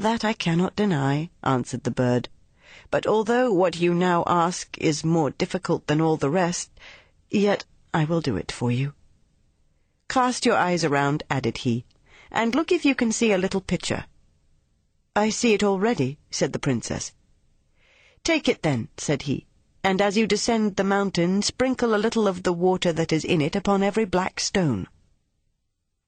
That I cannot deny, answered the bird. But although what you now ask is more difficult than all the rest, yet I will do it for you. Cast your eyes around, added he, and look if you can see a little pitcher. I see it already, said the princess. Take it then, said he, and as you descend the mountain, sprinkle a little of the water that is in it upon every black stone.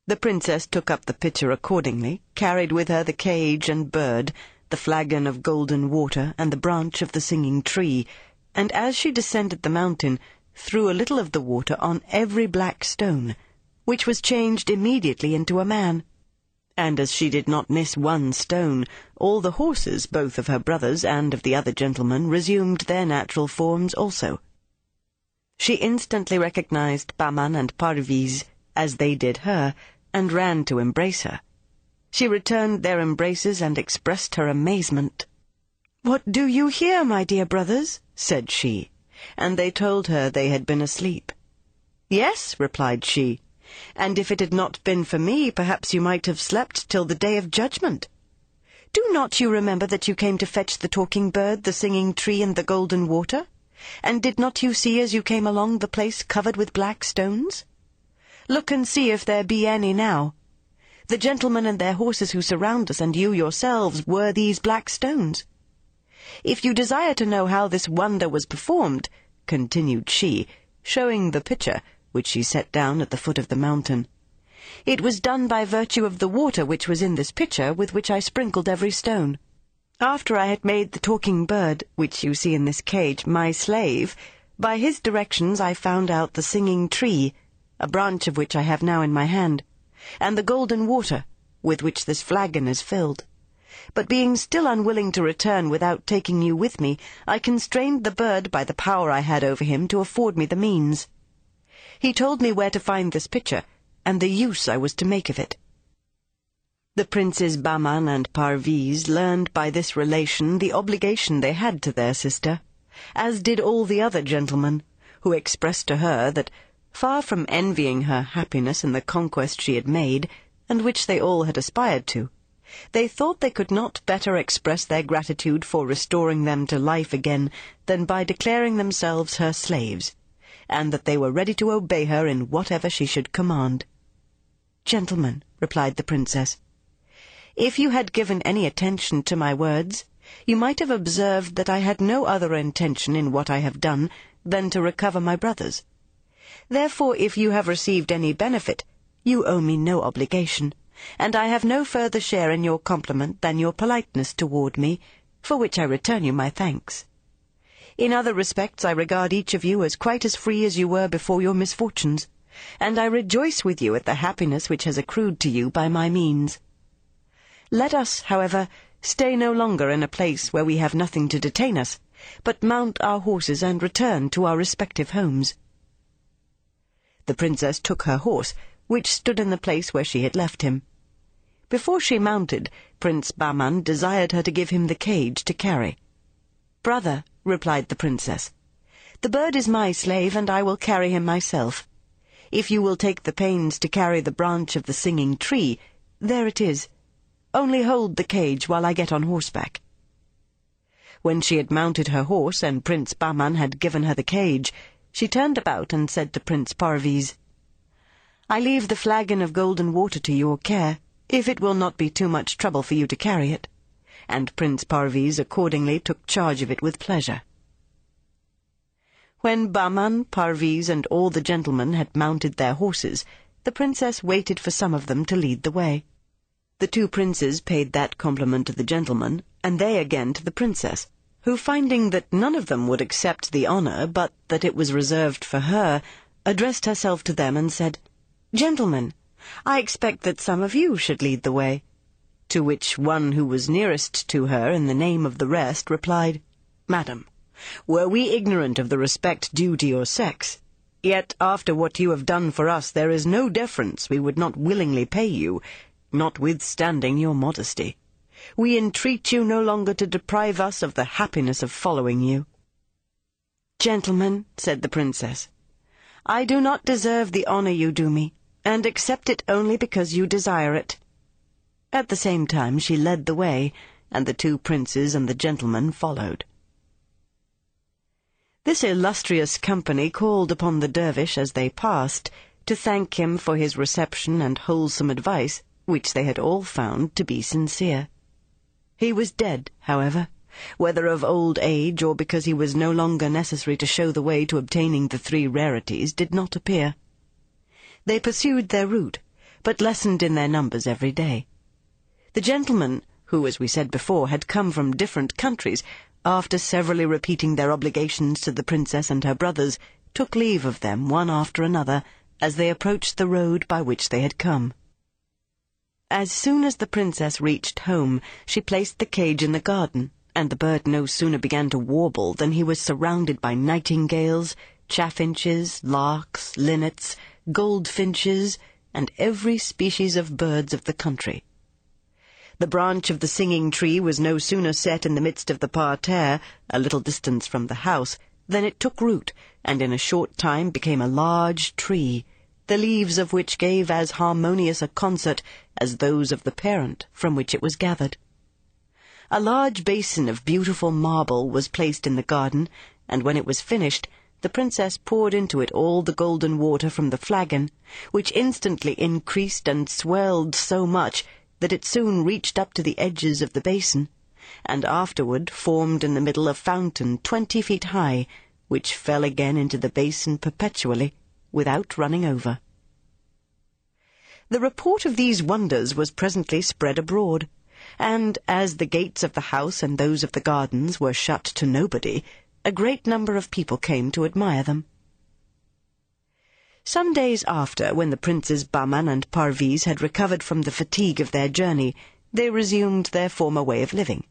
The princess took up the pitcher accordingly, carried with her the cage and bird, the flagon of golden water, and the branch of the singing tree, and as she descended the mountain, threw a little of the water on every black stone, which was changed immediately into a man. And as she did not miss one stone, all the horses, both of her brothers and of the other gentlemen, resumed their natural forms also. She instantly recognized Bahman and Parviz, as they did her, and ran to embrace her. She returned their embraces and expressed her amazement. What do you here, my dear brothers? said she, and they told her they had been asleep. Yes, replied she, and if it had not been for me, perhaps you might have slept till the day of judgment. Do not you remember that you came to fetch the talking bird, the singing tree, and the golden water? And did not you see as you came along the place covered with black stones? Look and see if there be any now. The gentlemen and their horses who surround us, and you yourselves, were these black stones. If you desire to know how this wonder was performed, continued she, showing the pitcher, which she set down at the foot of the mountain. It was done by virtue of the water which was in this pitcher, with which I sprinkled every stone. After I had made the talking bird, which you see in this cage, my slave, by his directions I found out the singing tree, a branch of which I have now in my hand, and the golden water, with which this flagon is filled. But being still unwilling to return without taking you with me, I constrained the bird by the power I had over him to afford me the means. He told me where to find this pitcher, and the use I was to make of it. The princes Bahman and Parviz learned by this relation the obligation they had to their sister, as did all the other gentlemen, who expressed to her that, far from envying her happiness in the conquest she had made, and which they all had aspired to, they thought they could not better express their gratitude for restoring them to life again than by declaring themselves her slaves and that they were ready to obey her in whatever she should command. Gentlemen, replied the princess, if you had given any attention to my words, you might have observed that I had no other intention in what I have done than to recover my brothers. Therefore, if you have received any benefit, you owe me no obligation, and I have no further share in your compliment than your politeness toward me, for which I return you my thanks. In other respects I regard each of you as quite as free as you were before your misfortunes, and I rejoice with you at the happiness which has accrued to you by my means. Let us, however, stay no longer in a place where we have nothing to detain us, but mount our horses and return to our respective homes. The princess took her horse, which stood in the place where she had left him. Before she mounted, Prince Bahman desired her to give him the cage to carry. Brother, replied the princess, the bird is my slave, and I will carry him myself. If you will take the pains to carry the branch of the singing tree, there it is. Only hold the cage while I get on horseback. When she had mounted her horse and Prince Bahman had given her the cage, she turned about and said to Prince Parviz, I leave the flagon of golden water to your care, if it will not be too much trouble for you to carry it and Prince Parviz accordingly took charge of it with pleasure. When Bahman, Parviz, and all the gentlemen had mounted their horses, the princess waited for some of them to lead the way. The two princes paid that compliment to the gentlemen, and they again to the princess, who, finding that none of them would accept the honour, but that it was reserved for her, addressed herself to them and said, Gentlemen, I expect that some of you should lead the way to which one who was nearest to her in the name of the rest replied, Madam, were we ignorant of the respect due to your sex, yet after what you have done for us there is no deference we would not willingly pay you, notwithstanding your modesty. We entreat you no longer to deprive us of the happiness of following you. Gentlemen, said the princess, I do not deserve the honour you do me, and accept it only because you desire it. At the same time she led the way, and the two princes and the gentleman followed. This illustrious company called upon the dervish as they passed to thank him for his reception and wholesome advice, which they had all found to be sincere. He was dead, however, whether of old age or because he was no longer necessary to show the way to obtaining the three rarities, did not appear. They pursued their route, but lessened in their numbers every day. The gentlemen, who, as we said before, had come from different countries, after severally repeating their obligations to the princess and her brothers, took leave of them one after another as they approached the road by which they had come. As soon as the princess reached home, she placed the cage in the garden, and the bird no sooner began to warble than he was surrounded by nightingales, chaffinches, larks, linnets, goldfinches, and every species of birds of the country. The branch of the singing tree was no sooner set in the midst of the parterre, a little distance from the house, than it took root, and in a short time became a large tree, the leaves of which gave as harmonious a concert as those of the parent from which it was gathered. A large basin of beautiful marble was placed in the garden, and when it was finished, the princess poured into it all the golden water from the flagon, which instantly increased and swelled so much that it soon reached up to the edges of the basin, and afterward formed in the middle a fountain twenty feet high, which fell again into the basin perpetually, without running over. The report of these wonders was presently spread abroad, and as the gates of the house and those of the gardens were shut to nobody, a great number of people came to admire them. Some days after, when the princes Bahman and Parviz had recovered from the fatigue of their journey, they resumed their former way of living,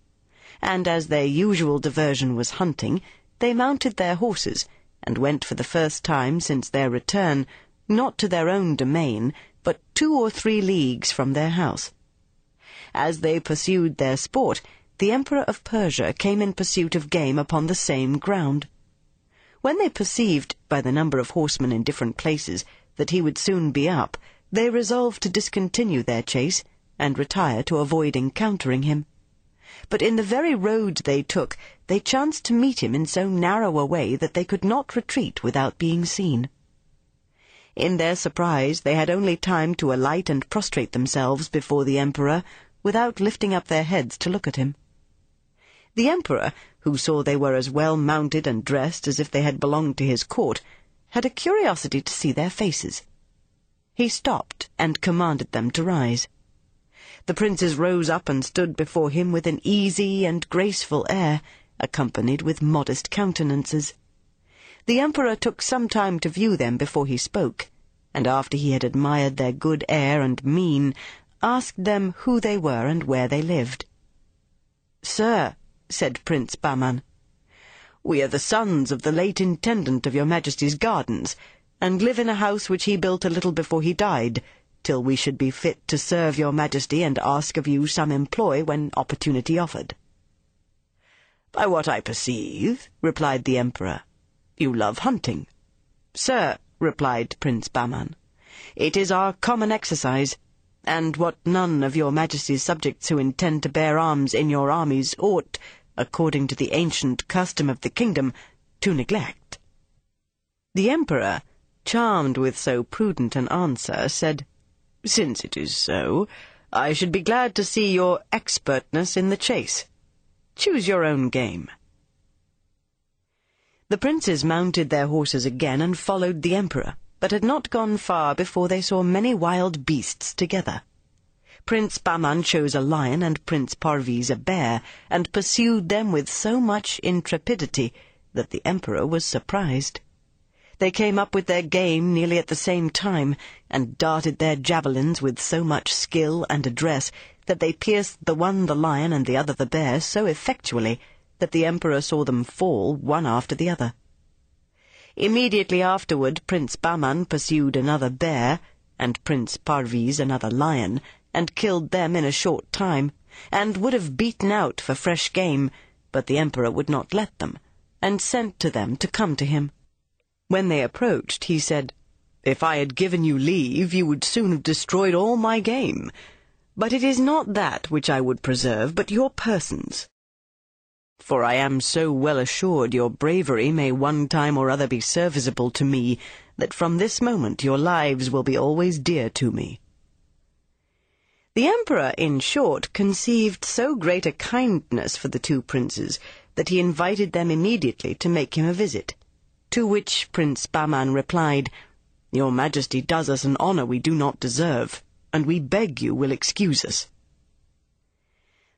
and as their usual diversion was hunting, they mounted their horses, and went for the first time since their return, not to their own domain, but two or three leagues from their house. As they pursued their sport, the Emperor of Persia came in pursuit of game upon the same ground. When they perceived, by the number of horsemen in different places, that he would soon be up, they resolved to discontinue their chase, and retire to avoid encountering him. But in the very road they took, they chanced to meet him in so narrow a way that they could not retreat without being seen. In their surprise, they had only time to alight and prostrate themselves before the Emperor, without lifting up their heads to look at him. The Emperor, who saw they were as well mounted and dressed as if they had belonged to his court, had a curiosity to see their faces. He stopped and commanded them to rise. The princes rose up and stood before him with an easy and graceful air, accompanied with modest countenances. The Emperor took some time to view them before he spoke, and after he had admired their good air and mien, asked them who they were and where they lived. Sir, said Prince Bahman. We are the sons of the late intendant of your Majesty's gardens, and live in a house which he built a little before he died, till we should be fit to serve your Majesty and ask of you some employ when opportunity offered. By what I perceive, replied the Emperor, you love hunting. Sir, replied Prince Bahman, it is our common exercise, and what none of your Majesty's subjects who intend to bear arms in your armies ought, according to the ancient custom of the kingdom, to neglect. The Emperor, charmed with so prudent an answer, said, Since it is so, I should be glad to see your expertness in the chase. Choose your own game. The princes mounted their horses again and followed the Emperor, but had not gone far before they saw many wild beasts together. Prince Bahman chose a lion and Prince Parviz a bear, and pursued them with so much intrepidity that the Emperor was surprised. They came up with their game nearly at the same time, and darted their javelins with so much skill and address that they pierced the one the lion and the other the bear so effectually that the Emperor saw them fall one after the other. Immediately afterward Prince Bahman pursued another bear, and Prince Parviz another lion, and killed them in a short time, and would have beaten out for fresh game, but the Emperor would not let them, and sent to them to come to him. When they approached, he said, If I had given you leave, you would soon have destroyed all my game. But it is not that which I would preserve, but your persons. For I am so well assured your bravery may one time or other be serviceable to me, that from this moment your lives will be always dear to me. The emperor, in short, conceived so great a kindness for the two princes that he invited them immediately to make him a visit. To which Prince Bahman replied, Your Majesty does us an honour we do not deserve, and we beg you will excuse us.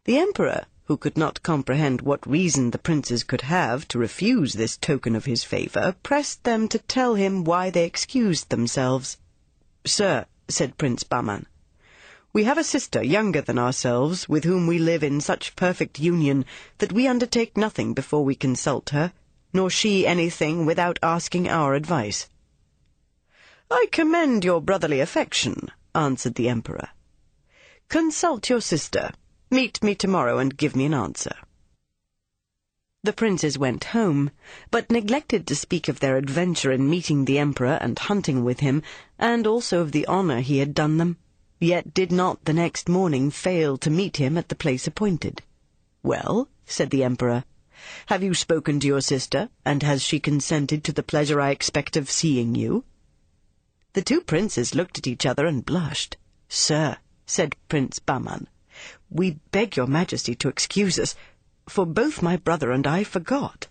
The emperor, who could not comprehend what reason the princes could have to refuse this token of his favour, pressed them to tell him why they excused themselves. Sir, said Prince Bahman, we have a sister younger than ourselves, with whom we live in such perfect union that we undertake nothing before we consult her, nor she anything without asking our advice. I commend your brotherly affection, answered the Emperor. Consult your sister. Meet me tomorrow and give me an answer. The princes went home, but neglected to speak of their adventure in meeting the Emperor and hunting with him, and also of the honour he had done them yet did not the next morning fail to meet him at the place appointed. Well, said the Emperor, have you spoken to your sister, and has she consented to the pleasure I expect of seeing you? The two princes looked at each other and blushed. Sir, said Prince Bahman, we beg your majesty to excuse us, for both my brother and I forgot.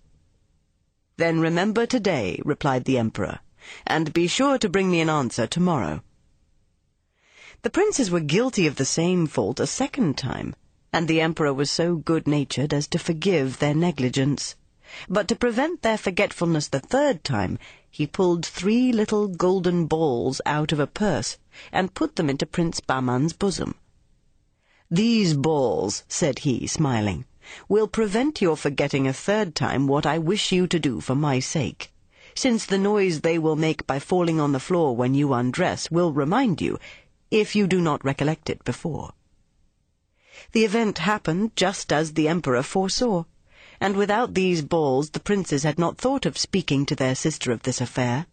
Then remember today, replied the Emperor, and be sure to bring me an answer tomorrow. The princes were guilty of the same fault a second time, and the emperor was so good-natured as to forgive their negligence. But to prevent their forgetfulness the third time, he pulled three little golden balls out of a purse, and put them into Prince Bahman's bosom. These balls, said he, smiling, will prevent your forgetting a third time what I wish you to do for my sake, since the noise they will make by falling on the floor when you undress will remind you if you do not recollect it before. The event happened just as the Emperor foresaw, and without these balls the princes had not thought of speaking to their sister of this affair.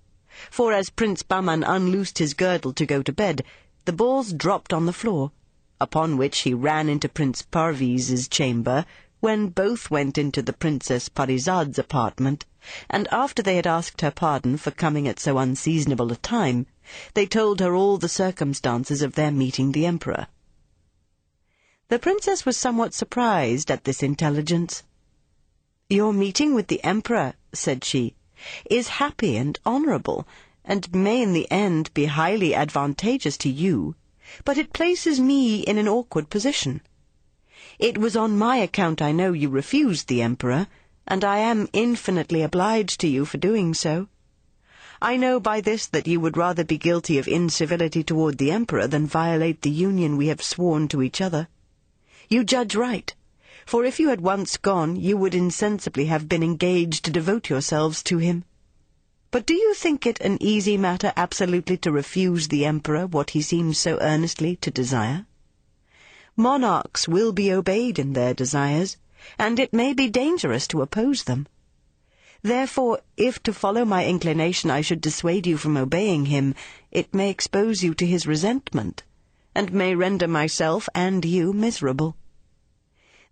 For as Prince Bahman unloosed his girdle to go to bed, the balls dropped on the floor, upon which he ran into Prince Parviz's chamber, when both went into the Princess Parizad's apartment, and after they had asked her pardon for coming at so unseasonable a time, they told her all the circumstances of their meeting the Emperor. The princess was somewhat surprised at this intelligence. Your meeting with the Emperor, said she, is happy and honourable, and may in the end be highly advantageous to you, but it places me in an awkward position. It was on my account I know you refused the Emperor, and I am infinitely obliged to you for doing so. I know by this that you would rather be guilty of incivility toward the Emperor than violate the union we have sworn to each other. You judge right, for if you had once gone, you would insensibly have been engaged to devote yourselves to him. But do you think it an easy matter absolutely to refuse the Emperor what he seems so earnestly to desire? Monarchs will be obeyed in their desires, and it may be dangerous to oppose them. Therefore, if to follow my inclination I should dissuade you from obeying him, it may expose you to his resentment, and may render myself and you miserable.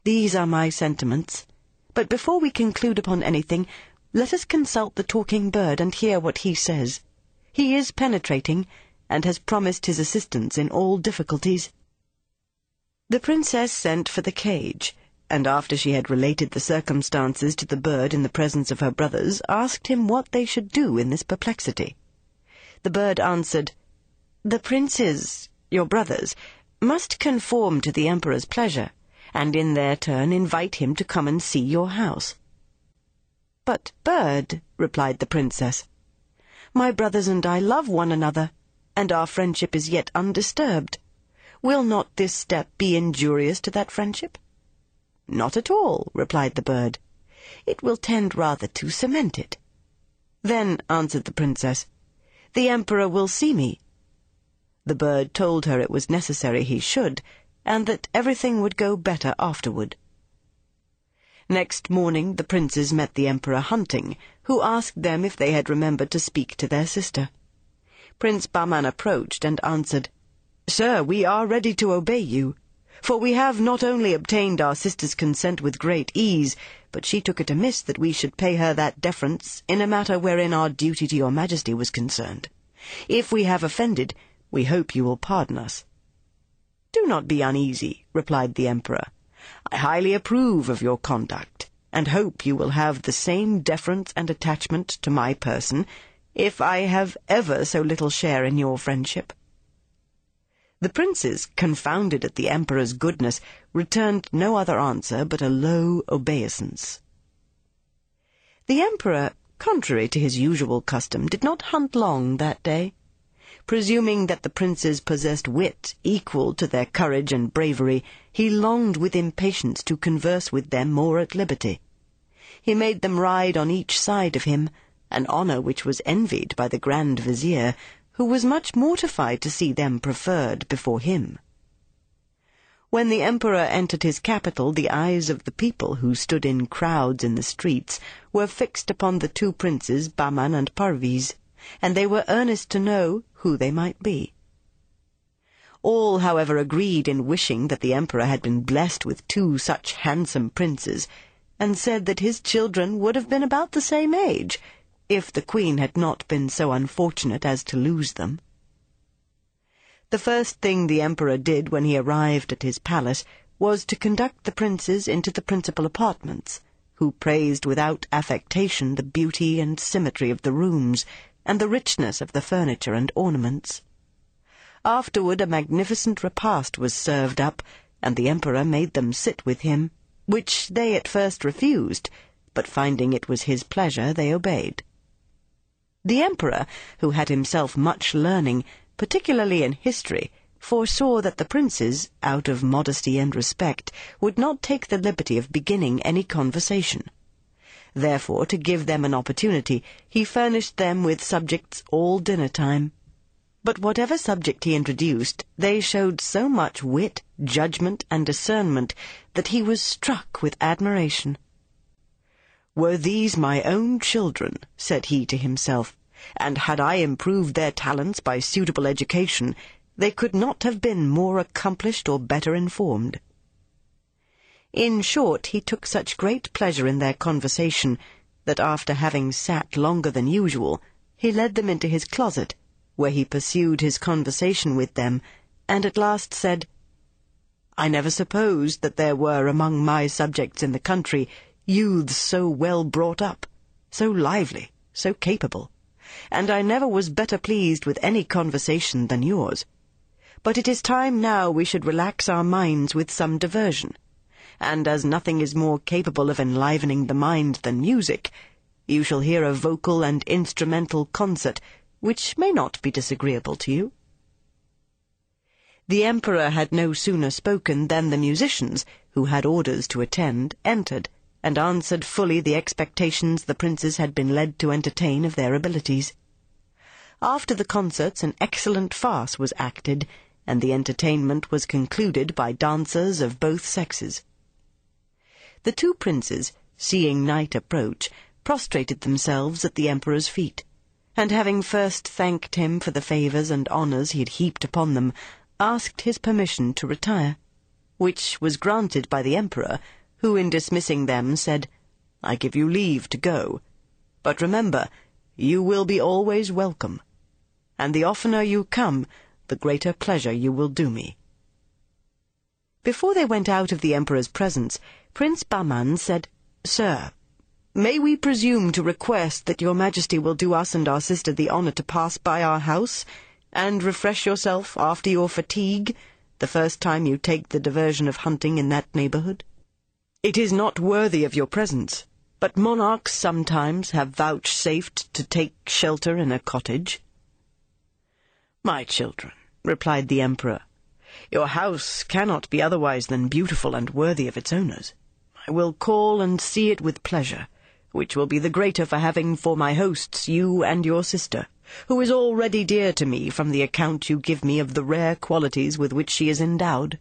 These are my sentiments, but before we conclude upon anything, let us consult the talking bird and hear what he says. He is penetrating, and has promised his assistance in all difficulties. The princess sent for the cage, and after she had related the circumstances to the bird in the presence of her brothers, asked him what they should do in this perplexity. The bird answered, The princes, your brothers, must conform to the emperor's pleasure, and in their turn invite him to come and see your house. But, bird, replied the princess, my brothers and I love one another, and our friendship is yet undisturbed. Will not this step be injurious to that friendship? Not at all, replied the bird. It will tend rather to cement it. Then, answered the princess, the emperor will see me. The bird told her it was necessary he should, and that everything would go better afterward. Next morning the princes met the emperor hunting, who asked them if they had remembered to speak to their sister. Prince Bahman approached and answered, Sir, we are ready to obey you. For we have not only obtained our sister's consent with great ease, but she took it amiss that we should pay her that deference in a matter wherein our duty to your majesty was concerned. If we have offended, we hope you will pardon us. Do not be uneasy, replied the emperor. I highly approve of your conduct, and hope you will have the same deference and attachment to my person, if I have ever so little share in your friendship. The princes, confounded at the emperor's goodness, returned no other answer but a low obeisance. The emperor, contrary to his usual custom, did not hunt long that day. Presuming that the princes possessed wit equal to their courage and bravery, he longed with impatience to converse with them more at liberty. He made them ride on each side of him, an honour which was envied by the Grand Vizier, who was much mortified to see them preferred before him. When the emperor entered his capital, the eyes of the people, who stood in crowds in the streets, were fixed upon the two princes, Bahman and Parviz, and they were earnest to know who they might be. All, however, agreed in wishing that the emperor had been blessed with two such handsome princes, and said that his children would have been about the same age, if the queen had not been so unfortunate as to lose them. The first thing the emperor did when he arrived at his palace was to conduct the princes into the principal apartments, who praised without affectation the beauty and symmetry of the rooms, and the richness of the furniture and ornaments. Afterward a magnificent repast was served up, and the emperor made them sit with him, which they at first refused, but finding it was his pleasure, they obeyed. The emperor, who had himself much learning, particularly in history, foresaw that the princes, out of modesty and respect, would not take the liberty of beginning any conversation. Therefore, to give them an opportunity, he furnished them with subjects all dinner time. But whatever subject he introduced, they showed so much wit, judgment, and discernment that he was struck with admiration. Were these my own children, said he to himself, and had I improved their talents by suitable education, they could not have been more accomplished or better informed. In short, he took such great pleasure in their conversation that after having sat longer than usual, he led them into his closet, where he pursued his conversation with them, and at last said, I never supposed that there were among my subjects in the country youths so well brought up, so lively, so capable and I never was better pleased with any conversation than yours. But it is time now we should relax our minds with some diversion, and as nothing is more capable of enlivening the mind than music, you shall hear a vocal and instrumental concert, which may not be disagreeable to you. The emperor had no sooner spoken than the musicians, who had orders to attend, entered, and answered fully the expectations the princes had been led to entertain of their abilities. After the concerts an excellent farce was acted, and the entertainment was concluded by dancers of both sexes. The two princes, seeing night approach, prostrated themselves at the emperor's feet, and having first thanked him for the favours and honours he had heaped upon them, asked his permission to retire, which was granted by the emperor, who in dismissing them said, I give you leave to go. But remember, you will be always welcome. And the oftener you come, the greater pleasure you will do me. Before they went out of the Emperor's presence, Prince Bahman said, Sir, may we presume to request that your Majesty will do us and our sister the honour to pass by our house, and refresh yourself after your fatigue, the first time you take the diversion of hunting in that neighbourhood? It is not worthy of your presence, but monarchs sometimes have vouchsafed to take shelter in a cottage. My children, replied the Emperor, your house cannot be otherwise than beautiful and worthy of its owners. I will call and see it with pleasure, which will be the greater for having for my hosts you and your sister, who is already dear to me from the account you give me of the rare qualities with which she is endowed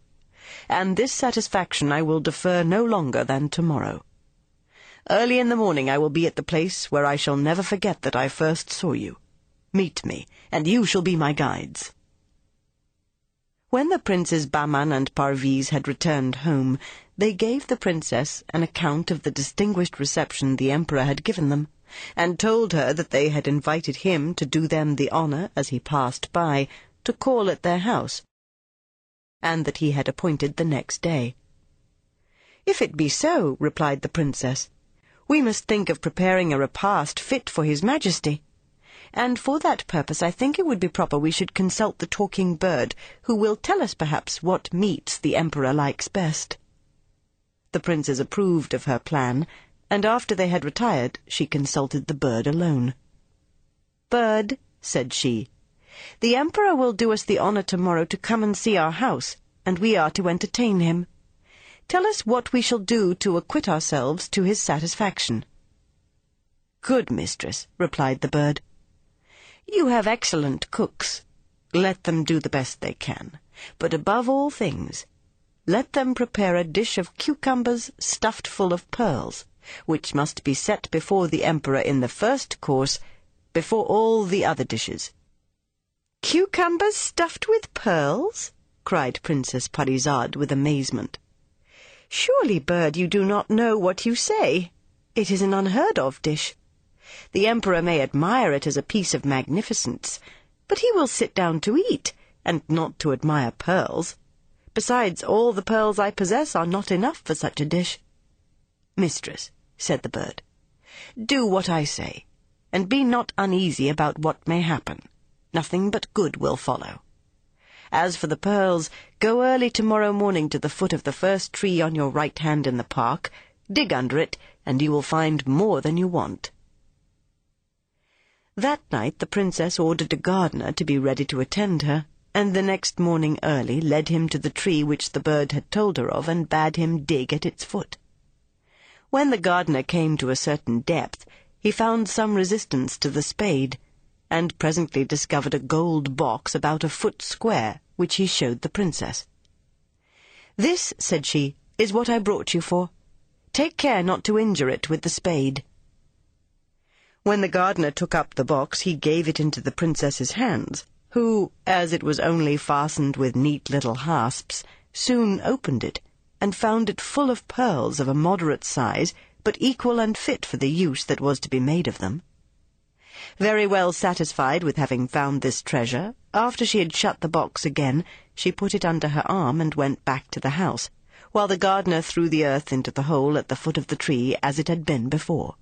and this satisfaction I will defer no longer than tomorrow. Early in the morning I will be at the place where I shall never forget that I first saw you. Meet me, and you shall be my guides. When the princes Bahman and Parviz had returned home, they gave the princess an account of the distinguished reception the emperor had given them, and told her that they had invited him to do them the honour, as he passed by, to call at their house, and that he had appointed the next day. If it be so, replied the princess, we must think of preparing a repast fit for his majesty and for that purpose I think it would be proper we should consult the talking bird, who will tell us perhaps what meats the emperor likes best. The princes approved of her plan, and after they had retired, she consulted the bird alone. Bird, said she, the emperor will do us the honour tomorrow to come and see our house, and we are to entertain him. Tell us what we shall do to acquit ourselves to his satisfaction. Good mistress, replied the bird. You have excellent cooks. Let them do the best they can. But above all things, let them prepare a dish of cucumbers stuffed full of pearls, which must be set before the emperor in the first course, before all the other dishes. Cucumbers stuffed with pearls? cried Princess Parizade with amazement. Surely, bird, you do not know what you say. It is an unheard of dish. The emperor may admire it as a piece of magnificence, but he will sit down to eat, and not to admire pearls. Besides, all the pearls I possess are not enough for such a dish. Mistress, said the bird, do what I say, and be not uneasy about what may happen. Nothing but good will follow. As for the pearls, go early tomorrow morning to the foot of the first tree on your right hand in the park, dig under it, and you will find more than you want. That night the princess ordered a gardener to be ready to attend her, and the next morning early led him to the tree which the bird had told her of, and bade him dig at its foot. When the gardener came to a certain depth, he found some resistance to the spade, and presently discovered a gold box about a foot square, which he showed the princess. This, said she, is what I brought you for. Take care not to injure it with the spade. When the gardener took up the box, he gave it into the princess's hands, who, as it was only fastened with neat little hasps, soon opened it, and found it full of pearls of a moderate size, but equal and fit for the use that was to be made of them. Very well satisfied with having found this treasure, after she had shut the box again, she put it under her arm and went back to the house, while the gardener threw the earth into the hole at the foot of the tree as it had been before.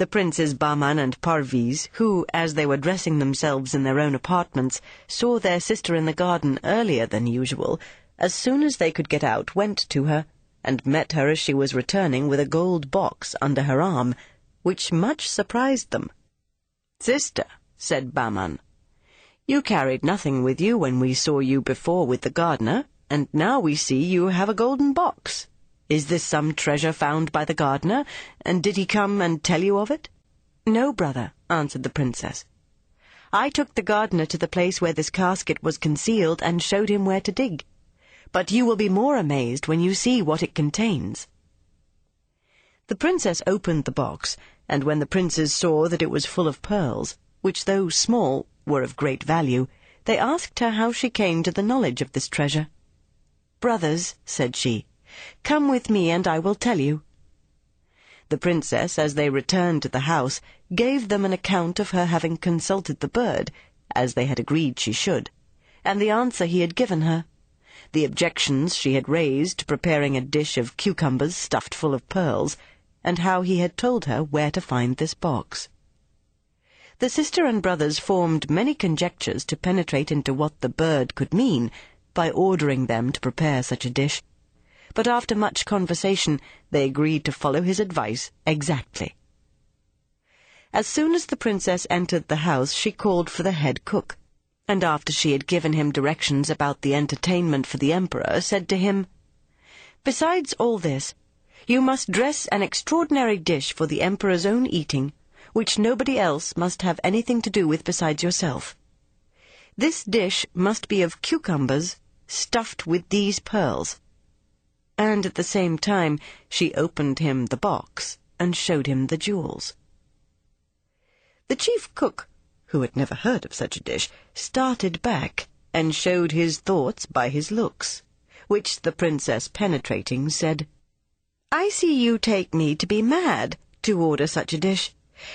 The princes Bahman and Parviz, who, as they were dressing themselves in their own apartments, saw their sister in the garden earlier than usual, as soon as they could get out, went to her, and met her as she was returning with a gold box under her arm, which much surprised them. Sister, said Bahman, you carried nothing with you when we saw you before with the gardener, and now we see you have a golden box. Is this some treasure found by the gardener, and did he come and tell you of it? No, brother, answered the princess. I took the gardener to the place where this casket was concealed and showed him where to dig. But you will be more amazed when you see what it contains. The princess opened the box, and when the princes saw that it was full of pearls, which though small were of great value, they asked her how she came to the knowledge of this treasure. Brothers, said she, Come with me, and I will tell you. The princess, as they returned to the house, gave them an account of her having consulted the bird, as they had agreed she should, and the answer he had given her, the objections she had raised to preparing a dish of cucumbers stuffed full of pearls, and how he had told her where to find this box. The sister and brothers formed many conjectures to penetrate into what the bird could mean by ordering them to prepare such a dish, but after much conversation they agreed to follow his advice exactly. As soon as the princess entered the house, she called for the head cook, and after she had given him directions about the entertainment for the emperor, said to him, Besides all this, you must dress an extraordinary dish for the emperor's own eating, which nobody else must have anything to do with besides yourself. This dish must be of cucumbers stuffed with these pearls and at the same time she opened him the box and showed him the jewels. The chief cook, who had never heard of such a dish, started back and showed his thoughts by his looks, which the princess penetrating said, I see you take me to be mad to order such a dish,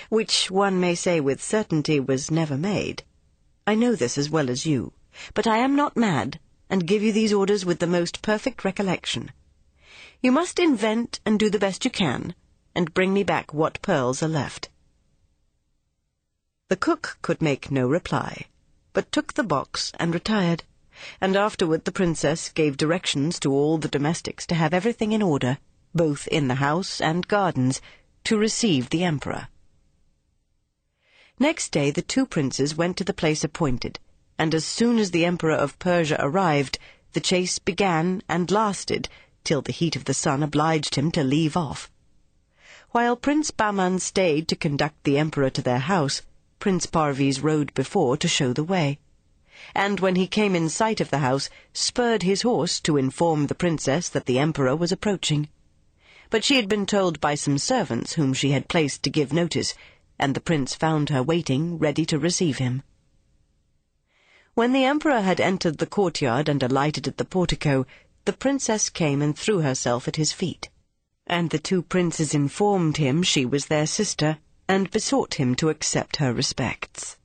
which one may say with certainty was never made. I know this as well as you, but I am not mad, and give you these orders with the most perfect recollection. You must invent and do the best you can, and bring me back what pearls are left. The cook could make no reply, but took the box and retired, and afterward the princess gave directions to all the domestics to have everything in order, both in the house and gardens, to receive the emperor. Next day the two princes went to the place appointed, and as soon as the emperor of Persia arrived, the chase began and lasted till the heat of the sun obliged him to leave off. While Prince Bahman stayed to conduct the emperor to their house, Prince Parviz rode before to show the way, and when he came in sight of the house, spurred his horse to inform the princess that the emperor was approaching. But she had been told by some servants whom she had placed to give notice, and the prince found her waiting, ready to receive him. When the emperor had entered the courtyard and alighted at the portico, the princess came and threw herself at his feet. And the two princes informed him she was their sister, and besought him to accept her respects.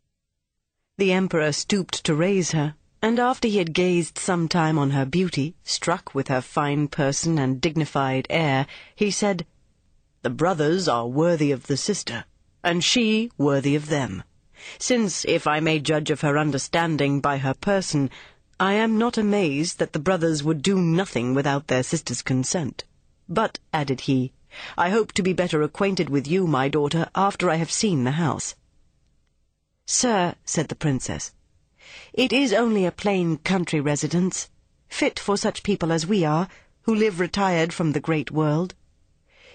The emperor stooped to raise her, and after he had gazed some time on her beauty, struck with her fine person and dignified air, he said, The brothers are worthy of the sister, and she worthy of them, since, if I may judge of her understanding by her person, I am not amazed that the brothers would do nothing without their sister's consent. But, added he, I hope to be better acquainted with you, my daughter, after I have seen the house. Sir, said the princess, it is only a plain country residence, fit for such people as we are, who live retired from the great world.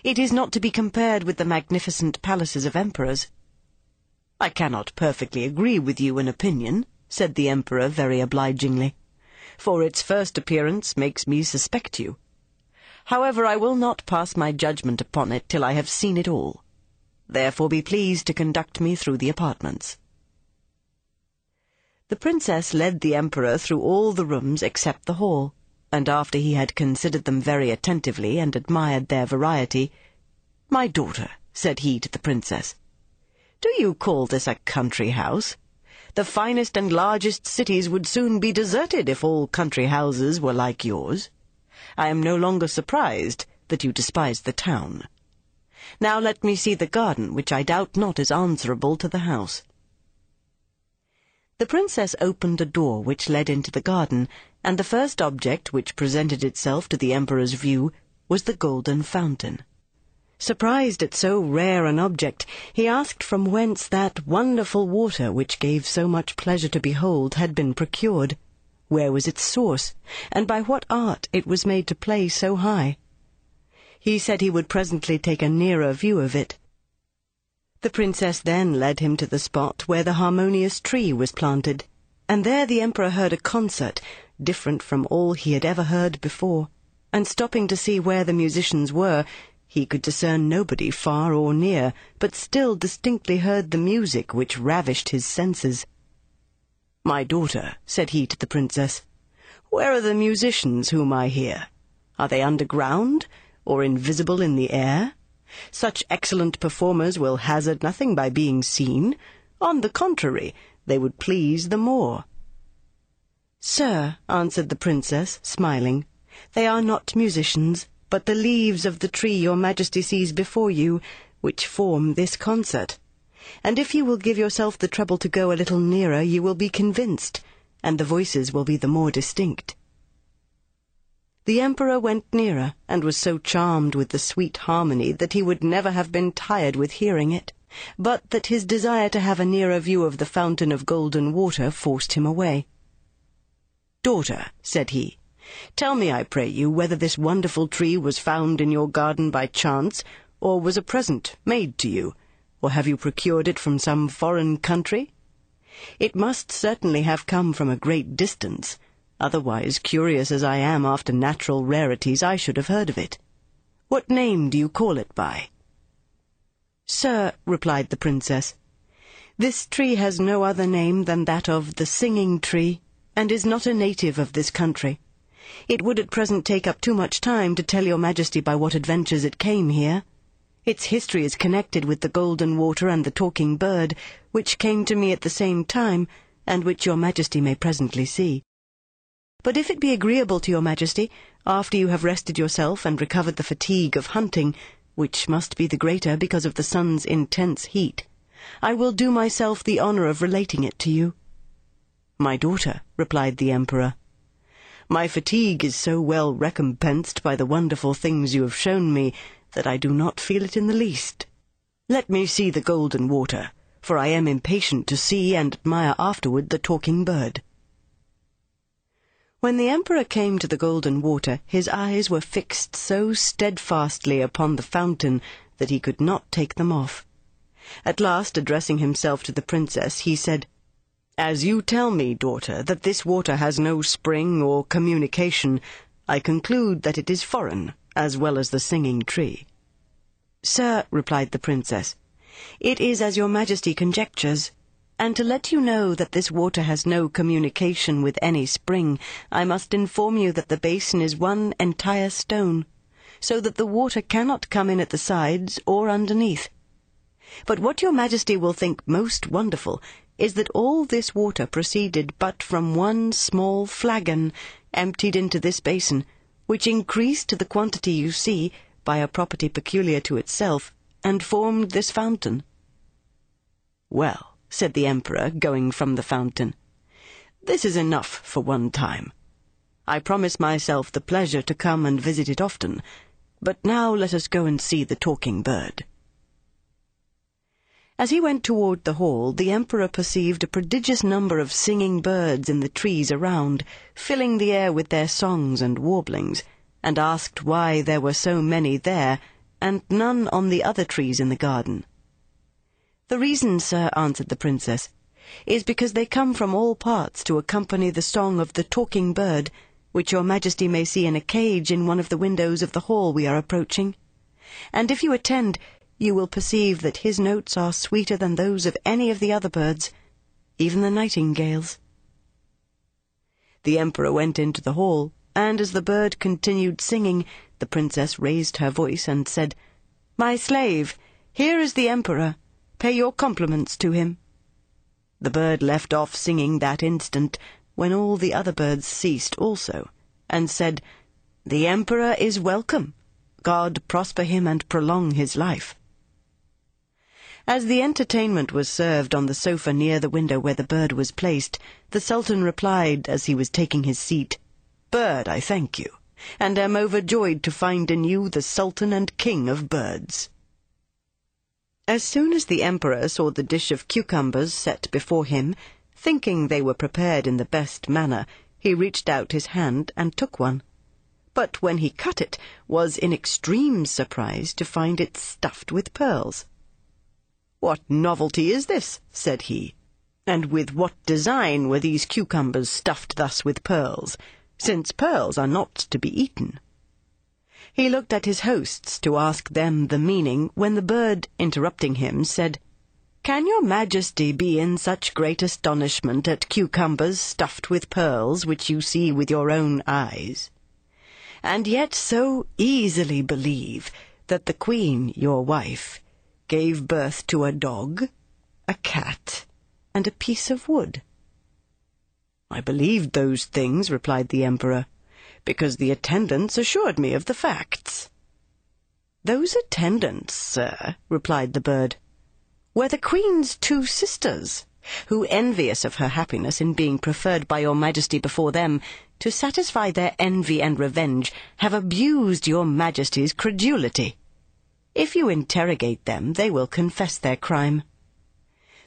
It is not to be compared with the magnificent palaces of emperors. I cannot perfectly agree with you in opinion, said the emperor very obligingly, for its first appearance makes me suspect you. However, I will not pass my judgment upon it till I have seen it all. Therefore be pleased to conduct me through the apartments. The princess led the emperor through all the rooms except the hall, and after he had considered them very attentively and admired their variety, My daughter, said he to the princess, do you call this a country house? The finest and largest cities would soon be deserted if all country houses were like yours. I am no longer surprised that you despise the town. Now let me see the garden, which I doubt not is answerable to the house. The princess opened a door which led into the garden, and the first object which presented itself to the emperor's view was the golden fountain. Surprised at so rare an object, he asked from whence that wonderful water which gave so much pleasure to behold had been procured where was its source, and by what art it was made to play so high. He said he would presently take a nearer view of it. The princess then led him to the spot where the harmonious tree was planted, and there the emperor heard a concert, different from all he had ever heard before, and stopping to see where the musicians were, he could discern nobody far or near, but still distinctly heard the music which ravished his senses. My daughter, said he to the princess, where are the musicians whom I hear? Are they underground, or invisible in the air? Such excellent performers will hazard nothing by being seen. On the contrary, they would please the more. Sir, answered the princess, smiling, they are not musicians, but the leaves of the tree your majesty sees before you, which form this concert and if you will give yourself the trouble to go a little nearer, you will be convinced, and the voices will be the more distinct. The emperor went nearer, and was so charmed with the sweet harmony that he would never have been tired with hearing it, but that his desire to have a nearer view of the fountain of golden water forced him away. Daughter, said he, tell me, I pray you, whether this wonderful tree was found in your garden by chance, or was a present made to you, or have you procured it from some foreign country? It must certainly have come from a great distance. Otherwise, curious as I am after natural rarities, I should have heard of it. What name do you call it by? Sir, replied the princess, this tree has no other name than that of the singing tree, and is not a native of this country. It would at present take up too much time to tell your majesty by what adventures it came here. Its history is connected with the golden water and the talking bird, which came to me at the same time, and which your majesty may presently see. But if it be agreeable to your majesty, after you have rested yourself and recovered the fatigue of hunting, which must be the greater because of the sun's intense heat, I will do myself the honour of relating it to you. My daughter, replied the Emperor, my fatigue is so well recompensed by the wonderful things you have shown me that I do not feel it in the least. Let me see the golden water, for I am impatient to see and admire afterward the talking bird. When the Emperor came to the golden water, his eyes were fixed so steadfastly upon the fountain that he could not take them off. At last, addressing himself to the princess, he said, As you tell me, daughter, that this water has no spring or communication, I conclude that it is foreign, as well as the singing tree. Sir, replied the princess, it is as your majesty conjectures. And to let you know that this water has no communication with any spring, I must inform you that the basin is one entire stone, so that the water cannot come in at the sides or underneath. But what your majesty will think most wonderful is that all this water proceeded but from one small flagon emptied into this basin, which increased to the quantity you see by a property peculiar to itself, and formed this fountain. Well, said the Emperor, going from the fountain. This is enough for one time. I promise myself the pleasure to come and visit it often, but now let us go and see the talking bird. As he went toward the hall, the Emperor perceived a prodigious number of singing birds in the trees around, filling the air with their songs and warblings, and asked why there were so many there, and none on the other trees in the garden. The reason, sir, answered the princess, is because they come from all parts to accompany the song of the talking bird, which your majesty may see in a cage in one of the windows of the hall we are approaching. And if you attend, you will perceive that his notes are sweeter than those of any of the other birds, even the nightingales. The emperor went into the hall, and as the bird continued singing, the princess raised her voice and said, My slave, here is the emperor. Pay your compliments to him. The bird left off singing that instant, when all the other birds ceased also, and said, The Emperor is welcome. God prosper him and prolong his life. As the entertainment was served on the sofa near the window where the bird was placed, the Sultan replied as he was taking his seat, Bird, I thank you, and am overjoyed to find in you the Sultan and King of birds. As soon as the Emperor saw the dish of cucumbers set before him, thinking they were prepared in the best manner, he reached out his hand and took one. But when he cut it, was in extreme surprise to find it stuffed with pearls. What novelty is this? said he. And with what design were these cucumbers stuffed thus with pearls, since pearls are not to be eaten? He looked at his hosts to ask them the meaning, when the bird, interrupting him, said, Can your majesty be in such great astonishment at cucumbers stuffed with pearls, which you see with your own eyes, and yet so easily believe that the queen, your wife, gave birth to a dog, a cat, and a piece of wood? I believed those things, replied the emperor because the attendants assured me of the facts. Those attendants, sir, replied the bird, were the Queen's two sisters, who, envious of her happiness in being preferred by your Majesty before them, to satisfy their envy and revenge, have abused your Majesty's credulity. If you interrogate them, they will confess their crime.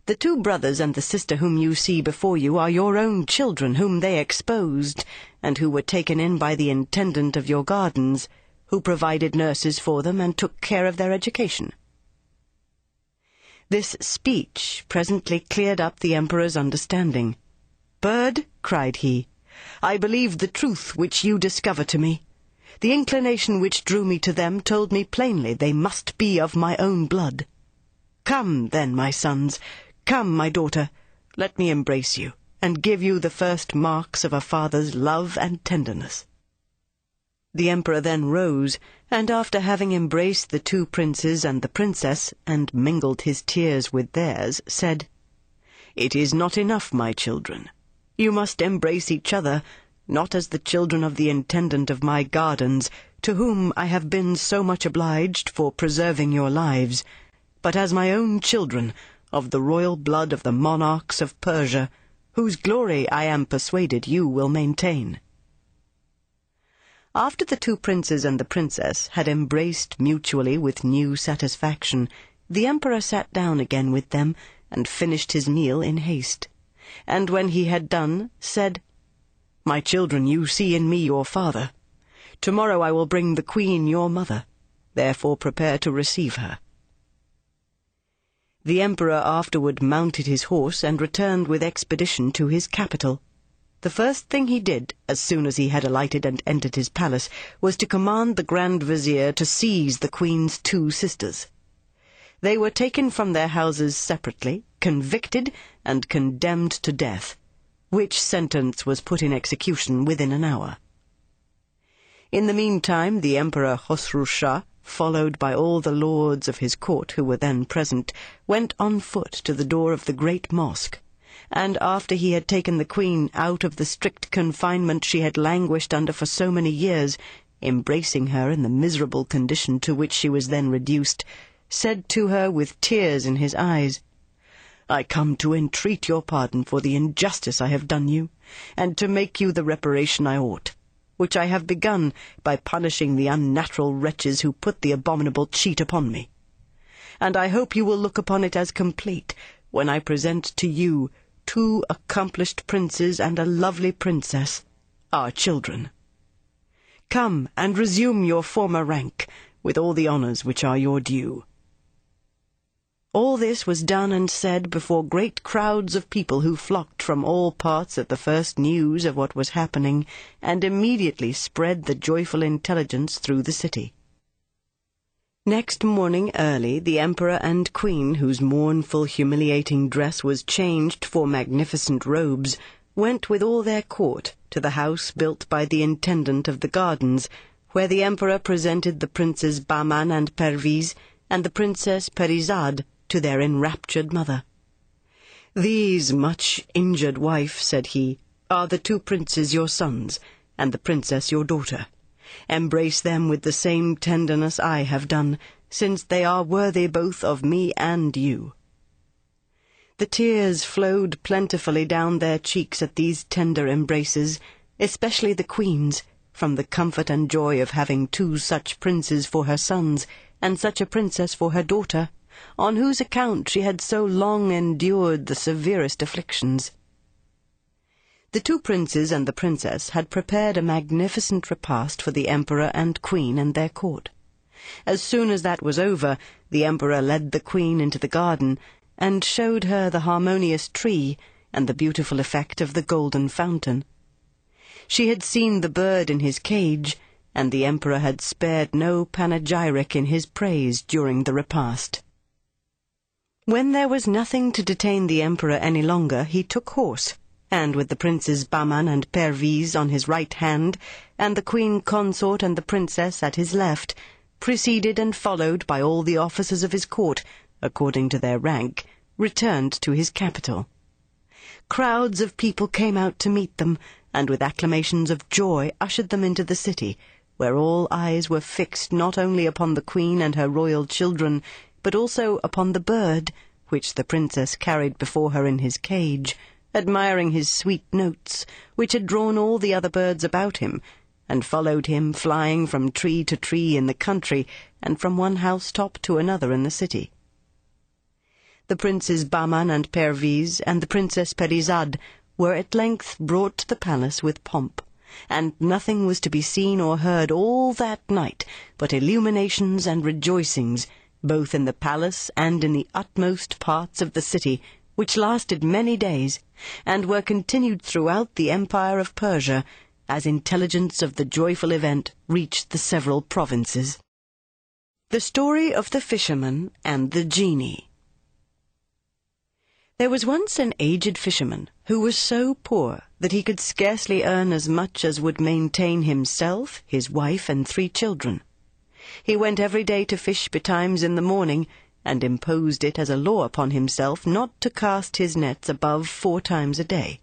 The two brothers and the sister whom you see before you are your own children whom they exposed, and who were taken in by the intendant of your gardens, who provided nurses for them and took care of their education. This speech presently cleared up the Emperor's understanding. Bird, cried he, I believe the truth which you discover to me. The inclination which drew me to them told me plainly they must be of my own blood. Come, then, my sons, Come, my daughter, let me embrace you, and give you the first marks of a father's love and tenderness. The emperor then rose, and after having embraced the two princes and the princess, and mingled his tears with theirs, said, It is not enough, my children. You must embrace each other, not as the children of the intendant of my gardens, to whom I have been so much obliged for preserving your lives, but as my own children, of the royal blood of the monarchs of Persia, whose glory I am persuaded you will maintain. After the two princes and the princess had embraced mutually with new satisfaction, the emperor sat down again with them, and finished his meal in haste. And when he had done, said, My children, you see in me your father. Tomorrow I will bring the queen your mother. Therefore prepare to receive her. The emperor afterward mounted his horse and returned with expedition to his capital. The first thing he did, as soon as he had alighted and entered his palace, was to command the Grand Vizier to seize the Queen's two sisters. They were taken from their houses separately, convicted, and condemned to death, which sentence was put in execution within an hour. In the meantime, the Emperor Khosru Shah, followed by all the lords of his court who were then present, went on foot to the door of the great mosque and after he had taken the Queen out of the strict confinement she had languished under for so many years, embracing her in the miserable condition to which she was then reduced, said to her with tears in his eyes, I come to entreat your pardon for the injustice I have done you, and to make you the reparation I ought, which I have begun by punishing the unnatural wretches who put the abominable cheat upon me. And I hope you will look upon it as complete when I present to you two accomplished princes and a lovely princess, our children. Come and resume your former rank, with all the honours which are your due. All this was done and said before great crowds of people who flocked from all parts at the first news of what was happening, and immediately spread the joyful intelligence through the city. Next morning early, the Emperor and Queen, whose mournful, humiliating dress was changed for magnificent robes, went with all their court to the house built by the intendant of the gardens, where the Emperor presented the Princes Bahman and Perviz and the Princess Parizade to their enraptured mother. These, much injured wife, said he, are the two princes your sons, and the princess your daughter. Embrace them with the same tenderness I have done, since they are worthy both of me and you. The tears flowed plentifully down their cheeks at these tender embraces, especially the Queen's, from the comfort and joy of having two such princes for her sons, and such a princess for her daughter, on whose account she had so long endured the severest afflictions. The two princes and the princess had prepared a magnificent repast for the emperor and queen and their court. As soon as that was over, the emperor led the queen into the garden, and showed her the harmonious tree and the beautiful effect of the golden fountain. She had seen the bird in his cage, and the emperor had spared no panegyric in his praise during the repast. When there was nothing to detain the emperor any longer, he took horse and with the princes Bahman and Perviz on his right hand, and the queen consort and the princess at his left, preceded and followed by all the officers of his court, according to their rank, returned to his capital. Crowds of people came out to meet them, and with acclamations of joy ushered them into the city, where all eyes were fixed not only upon the queen and her royal children, but also upon the bird, which the princess carried before her in his cage, admiring his sweet notes, which had drawn all the other birds about him, and followed him flying from tree to tree in the country, and from one housetop to another in the city. The princes Bahman and Perviz and the princess Parizade, were at length brought to the palace with pomp, and nothing was to be seen or heard all that night but illuminations and rejoicings, both in the palace and in the utmost parts of the city, which lasted many days, and were continued throughout the empire of Persia, as intelligence of the joyful event reached the several provinces. The Story of the Fisherman and the Genie There was once an aged fisherman who was so poor that he could scarcely earn as much as would maintain himself, his wife, and three children. He went every day to fish betimes in the morning, and imposed it as a law upon himself not to cast his nets above four times a day.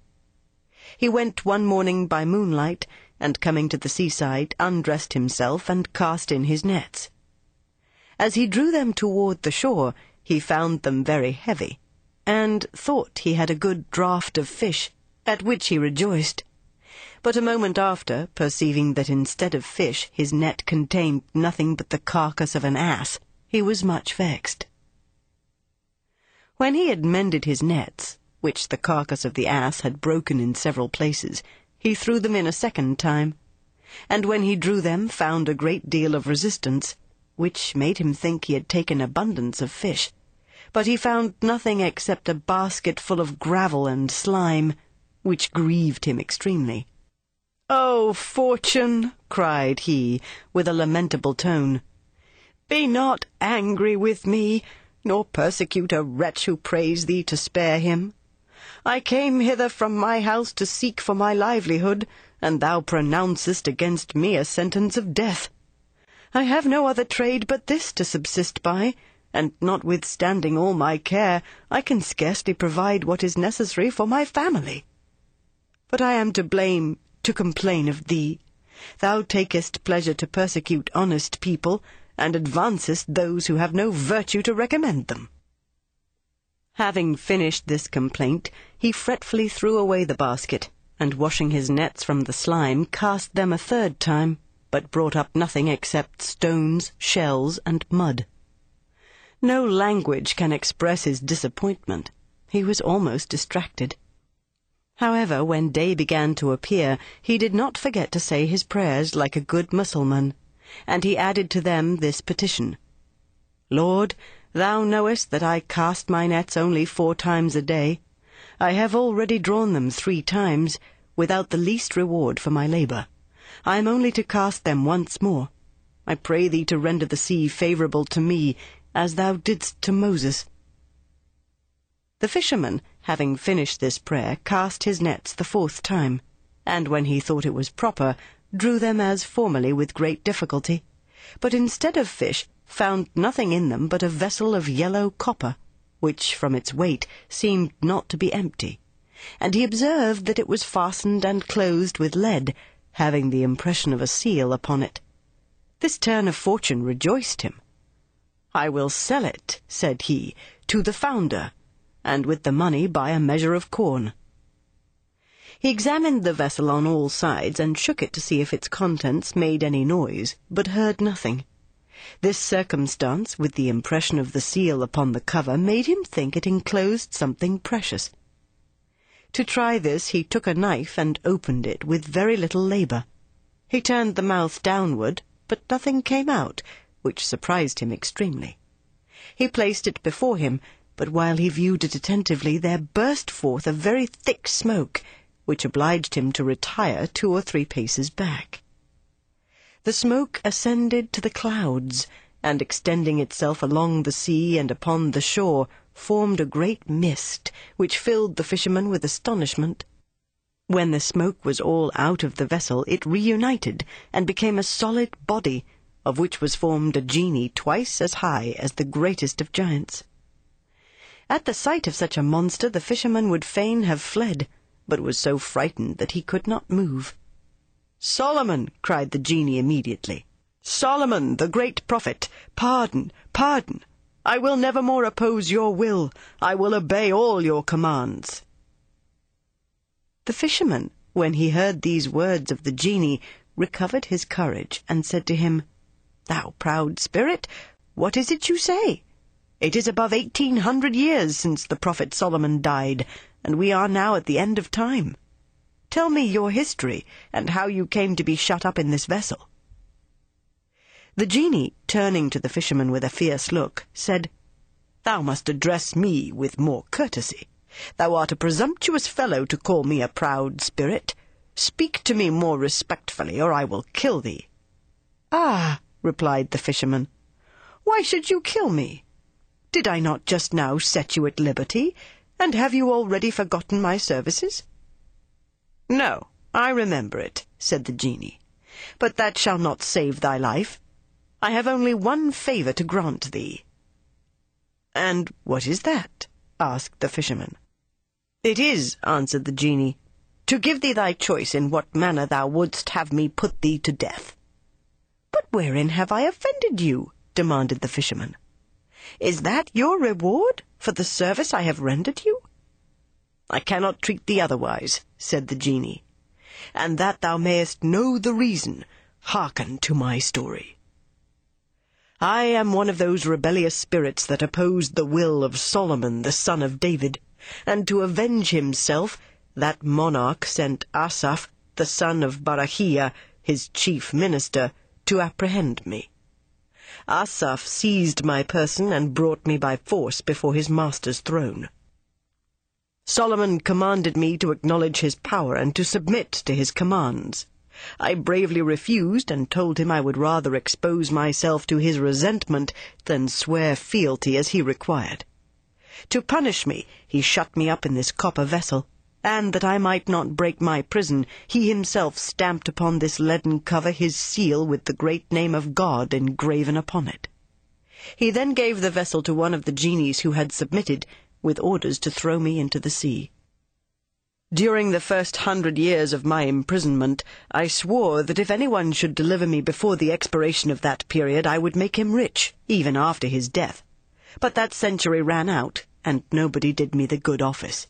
He went one morning by moonlight, and coming to the seaside, undressed himself and cast in his nets. As he drew them toward the shore, he found them very heavy and thought he had a good draught of fish, at which he rejoiced. But a moment after, perceiving that instead of fish his net contained nothing but the carcass of an ass, he was much vexed. When he had mended his nets, which the carcass of the ass had broken in several places, he threw them in a second time, and when he drew them found a great deal of resistance, which made him think he had taken abundance of fish but he found nothing except a basket full of gravel and slime, which grieved him extremely. Oh, fortune, cried he, with a lamentable tone, be not angry with me, nor persecute a wretch who prays thee to spare him. I came hither from my house to seek for my livelihood, and thou pronouncest against me a sentence of death. I have no other trade but this to subsist by, and notwithstanding all my care, I can scarcely provide what is necessary for my family. But I am to blame to complain of thee. Thou takest pleasure to persecute honest people, and advancest those who have no virtue to recommend them. Having finished this complaint, he fretfully threw away the basket, and washing his nets from the slime, cast them a third time, but brought up nothing except stones, shells, and mud. No language can express his disappointment. He was almost distracted. However, when day began to appear, he did not forget to say his prayers like a good Mussulman, and he added to them this petition Lord, thou knowest that I cast my nets only four times a day. I have already drawn them three times, without the least reward for my labour. I am only to cast them once more. I pray thee to render the sea favourable to me, as thou didst to Moses. The fisherman, having finished this prayer, cast his nets the fourth time, and when he thought it was proper, drew them as formerly with great difficulty, but instead of fish, found nothing in them but a vessel of yellow copper, which from its weight seemed not to be empty, and he observed that it was fastened and closed with lead, having the impression of a seal upon it. This turn of fortune rejoiced him, I will sell it, said he, to the founder, and with the money buy a measure of corn. He examined the vessel on all sides, and shook it to see if its contents made any noise, but heard nothing. This circumstance, with the impression of the seal upon the cover, made him think it enclosed something precious. To try this, he took a knife and opened it with very little labour. He turned the mouth downward, but nothing came out, which surprised him extremely. He placed it before him, but while he viewed it attentively, there burst forth a very thick smoke, which obliged him to retire two or three paces back. The smoke ascended to the clouds, and extending itself along the sea and upon the shore, formed a great mist, which filled the fisherman with astonishment. When the smoke was all out of the vessel, it reunited, and became a solid body, of which was formed a genie twice as high as the greatest of giants. At the sight of such a monster the fisherman would fain have fled, but was so frightened that he could not move. Solomon, cried the genie immediately, Solomon, the great prophet, pardon, pardon. I will never more oppose your will. I will obey all your commands. The fisherman, when he heard these words of the genie, recovered his courage, and said to him, Thou proud spirit, what is it you say? It is above eighteen hundred years since the prophet Solomon died, and we are now at the end of time. Tell me your history, and how you came to be shut up in this vessel. The genie, turning to the fisherman with a fierce look, said, Thou must address me with more courtesy. Thou art a presumptuous fellow to call me a proud spirit. Speak to me more respectfully, or I will kill thee. Ah, replied the fisherman. Why should you kill me? Did I not just now set you at liberty? And have you already forgotten my services? No, I remember it, said the genie. But that shall not save thy life. I have only one favour to grant thee. And what is that? asked the fisherman. It is, answered the genie, to give thee thy choice in what manner thou wouldst have me put thee to death. But wherein have I offended you? demanded the fisherman. Is that your reward for the service I have rendered you? I cannot treat thee otherwise, said the genie, and that thou mayest know the reason, hearken to my story. I am one of those rebellious spirits that opposed the will of Solomon the son of David, and to avenge himself that monarch sent Asaph, the son of Barachiah, his chief minister, to apprehend me. Asaph seized my person and brought me by force before his master's throne. Solomon commanded me to acknowledge his power and to submit to his commands. I bravely refused and told him I would rather expose myself to his resentment than swear fealty as he required. To punish me, he shut me up in this copper vessel, and that I might not break my prison, he himself stamped upon this leaden cover his seal with the great name of God engraven upon it. He then gave the vessel to one of the genies who had submitted, with orders to throw me into the sea. During the first hundred years of my imprisonment, I swore that if anyone should deliver me before the expiration of that period, I would make him rich, even after his death. But that century ran out, and nobody did me the good office.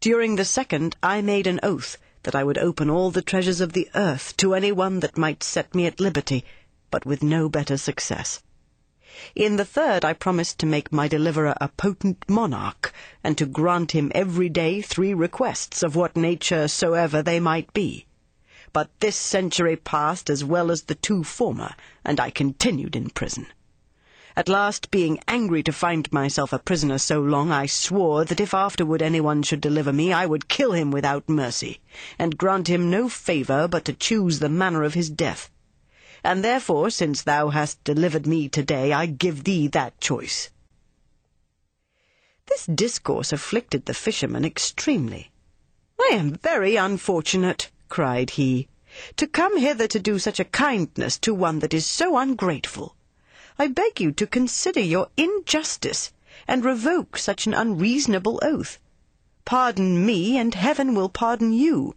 During the second I made an oath that I would open all the treasures of the earth to any one that might set me at liberty, but with no better success. In the third I promised to make my deliverer a potent monarch, and to grant him every day three requests of what nature soever they might be. But this century passed as well as the two former, and I continued in prison. At last, being angry to find myself a prisoner so long, I swore that if afterward anyone should deliver me, I would kill him without mercy, and grant him no favour but to choose the manner of his death. And therefore, since thou hast delivered me today, I give thee that choice. This discourse afflicted the fisherman extremely. I am very unfortunate, cried he, to come hither to do such a kindness to one that is so ungrateful. I beg you to consider your injustice, and revoke such an unreasonable oath. Pardon me, and heaven will pardon you.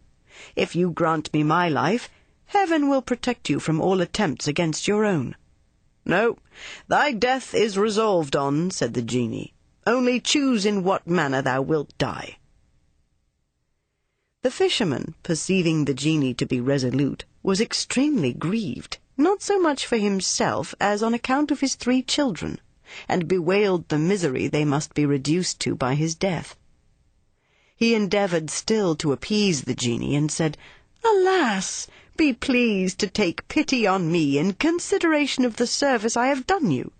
If you grant me my life, heaven will protect you from all attempts against your own. No, thy death is resolved on, said the genie. Only choose in what manner thou wilt die. The fisherman, perceiving the genie to be resolute, was extremely grieved not so much for himself as on account of his three children, and bewailed the misery they must be reduced to by his death. He endeavoured still to appease the genie, and said, Alas! Be pleased to take pity on me in consideration of the service I have done you.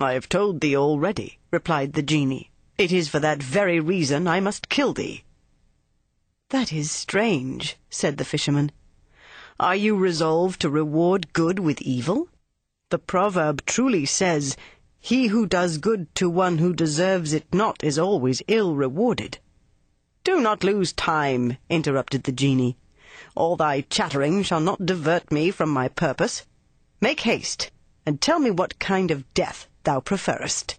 I have told thee already, replied the genie. It is for that very reason I must kill thee. That is strange, said the fisherman. Are you resolved to reward good with evil? The proverb truly says, He who does good to one who deserves it not is always ill rewarded. Do not lose time, interrupted the genie. All thy chattering shall not divert me from my purpose. Make haste, and tell me what kind of death thou preferest.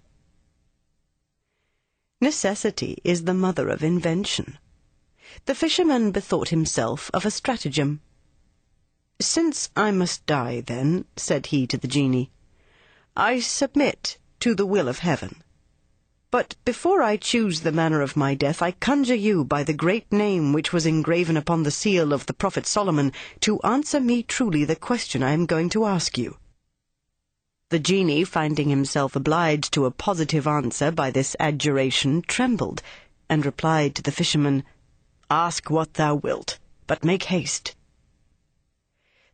Necessity is the mother of invention. The fisherman bethought himself of a stratagem. Since I must die, then, said he to the genie, I submit to the will of heaven. But before I choose the manner of my death, I conjure you by the great name which was engraven upon the seal of the prophet Solomon to answer me truly the question I am going to ask you. The genie, finding himself obliged to a positive answer by this adjuration, trembled, and replied to the fisherman, Ask what thou wilt, but make haste.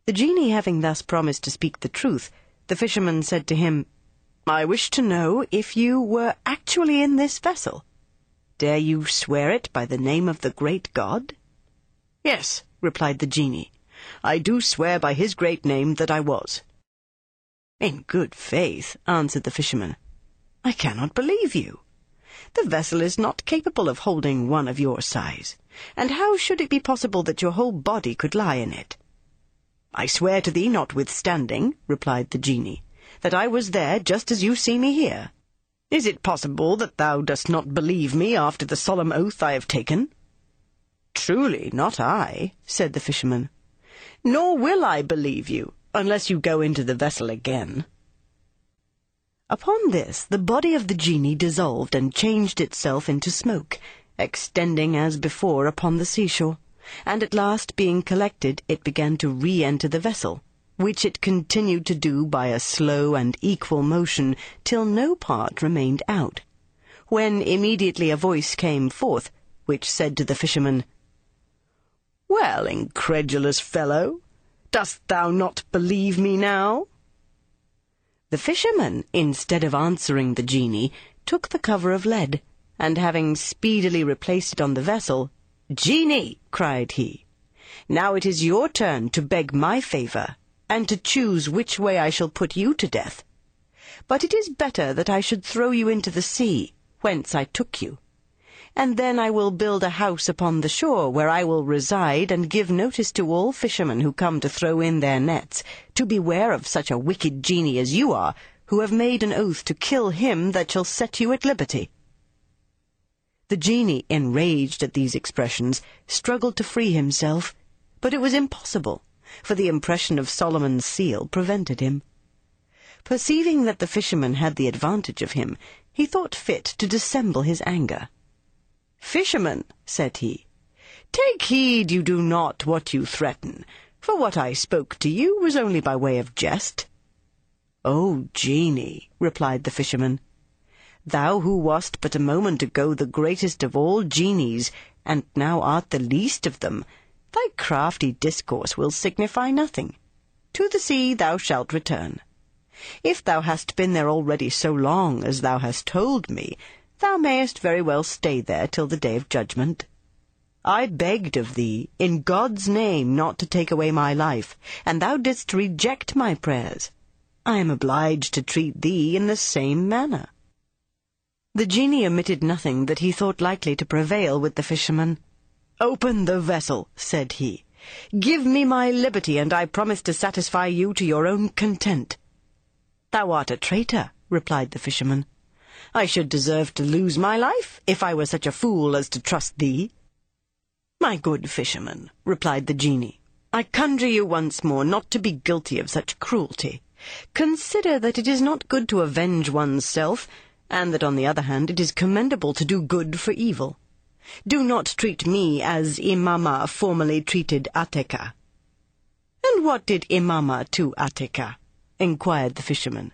The genie having thus promised to speak the truth, the fisherman said to him, I wish to know if you were actually in this vessel. Dare you swear it by the name of the great God? Yes, replied the genie. I do swear by his great name that I was. In good faith, answered the fisherman, I cannot believe you. The vessel is not capable of holding one of your size, and how should it be possible that your whole body could lie in it? I swear to thee, notwithstanding, replied the genie, that I was there just as you see me here. Is it possible that thou dost not believe me after the solemn oath I have taken? Truly, not I, said the fisherman. Nor will I believe you, unless you go into the vessel again. Upon this, the body of the genie dissolved and changed itself into smoke, extending as before upon the seashore, and at last being collected, it began to re-enter the vessel, which it continued to do by a slow and equal motion till no part remained out, when immediately a voice came forth, which said to the fisherman, Well, incredulous fellow, dost thou not believe me now? The fisherman, instead of answering the genie, took the cover of lead, and having speedily replaced it on the vessel, Genie, cried he, now it is your turn to beg my favour, and to choose which way I shall put you to death. But it is better that I should throw you into the sea, whence I took you and then I will build a house upon the shore, where I will reside, and give notice to all fishermen who come to throw in their nets, to beware of such a wicked genie as you are, who have made an oath to kill him that shall set you at liberty. The genie, enraged at these expressions, struggled to free himself, but it was impossible, for the impression of Solomon's seal prevented him. Perceiving that the fisherman had the advantage of him, he thought fit to dissemble his anger. Fisherman, said he, take heed you do not what you threaten, for what I spoke to you was only by way of jest. O genie, replied the fisherman, thou who wast but a moment ago the greatest of all genies, and now art the least of them, thy crafty discourse will signify nothing. To the sea thou shalt return. If thou hast been there already so long as thou hast told me, thou mayest very well stay there till the day of judgment. I begged of thee, in God's name, not to take away my life, and thou didst reject my prayers. I am obliged to treat thee in the same manner. The genie omitted nothing that he thought likely to prevail with the fisherman. Open the vessel, said he. Give me my liberty, and I promise to satisfy you to your own content. Thou art a traitor, replied the fisherman. I should deserve to lose my life if I were such a fool as to trust thee. My good fisherman, replied the genie, I conjure you once more not to be guilty of such cruelty. Consider that it is not good to avenge one's self, and that on the other hand it is commendable to do good for evil. Do not treat me as Imama formerly treated Ateka. And what did Imama to Ateka? inquired the fisherman.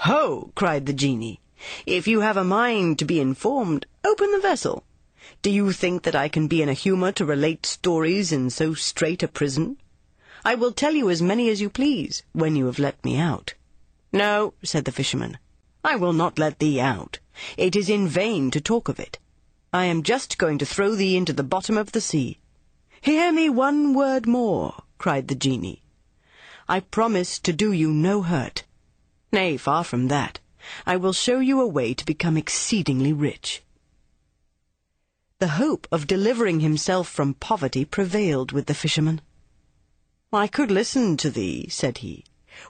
Ho! cried the genie. If you have a mind to be informed, open the vessel. Do you think that I can be in a humour to relate stories in so strait a prison? I will tell you as many as you please, when you have let me out. No, said the fisherman, I will not let thee out. It is in vain to talk of it. I am just going to throw thee into the bottom of the sea. Hear me one word more, cried the genie. I promise to do you no hurt. Nay, far from that. I will show you a way to become exceedingly rich. The hope of delivering himself from poverty prevailed with the fisherman. I could listen to thee, said he,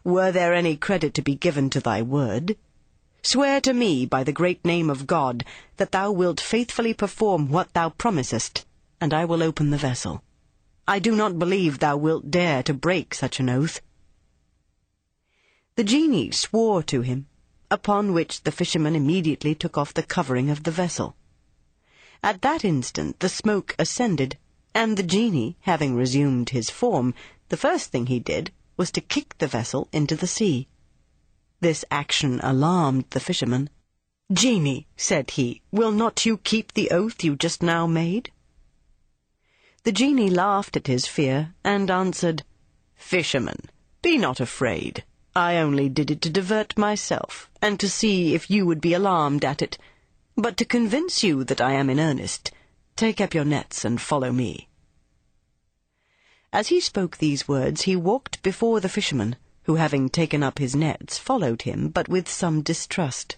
were there any credit to be given to thy word. Swear to me by the great name of God that thou wilt faithfully perform what thou promisest, and I will open the vessel. I do not believe thou wilt dare to break such an oath. The genie swore to him, upon which the fisherman immediately took off the covering of the vessel. At that instant the smoke ascended, and the genie, having resumed his form, the first thing he did was to kick the vessel into the sea. This action alarmed the fisherman. Genie, said he, will not you keep the oath you just now made? The genie laughed at his fear, and answered, Fisherman, be not afraid. I only did it to divert myself, and to see if you would be alarmed at it. But to convince you that I am in earnest, take up your nets and follow me. As he spoke these words, he walked before the fisherman, who having taken up his nets, followed him, but with some distrust.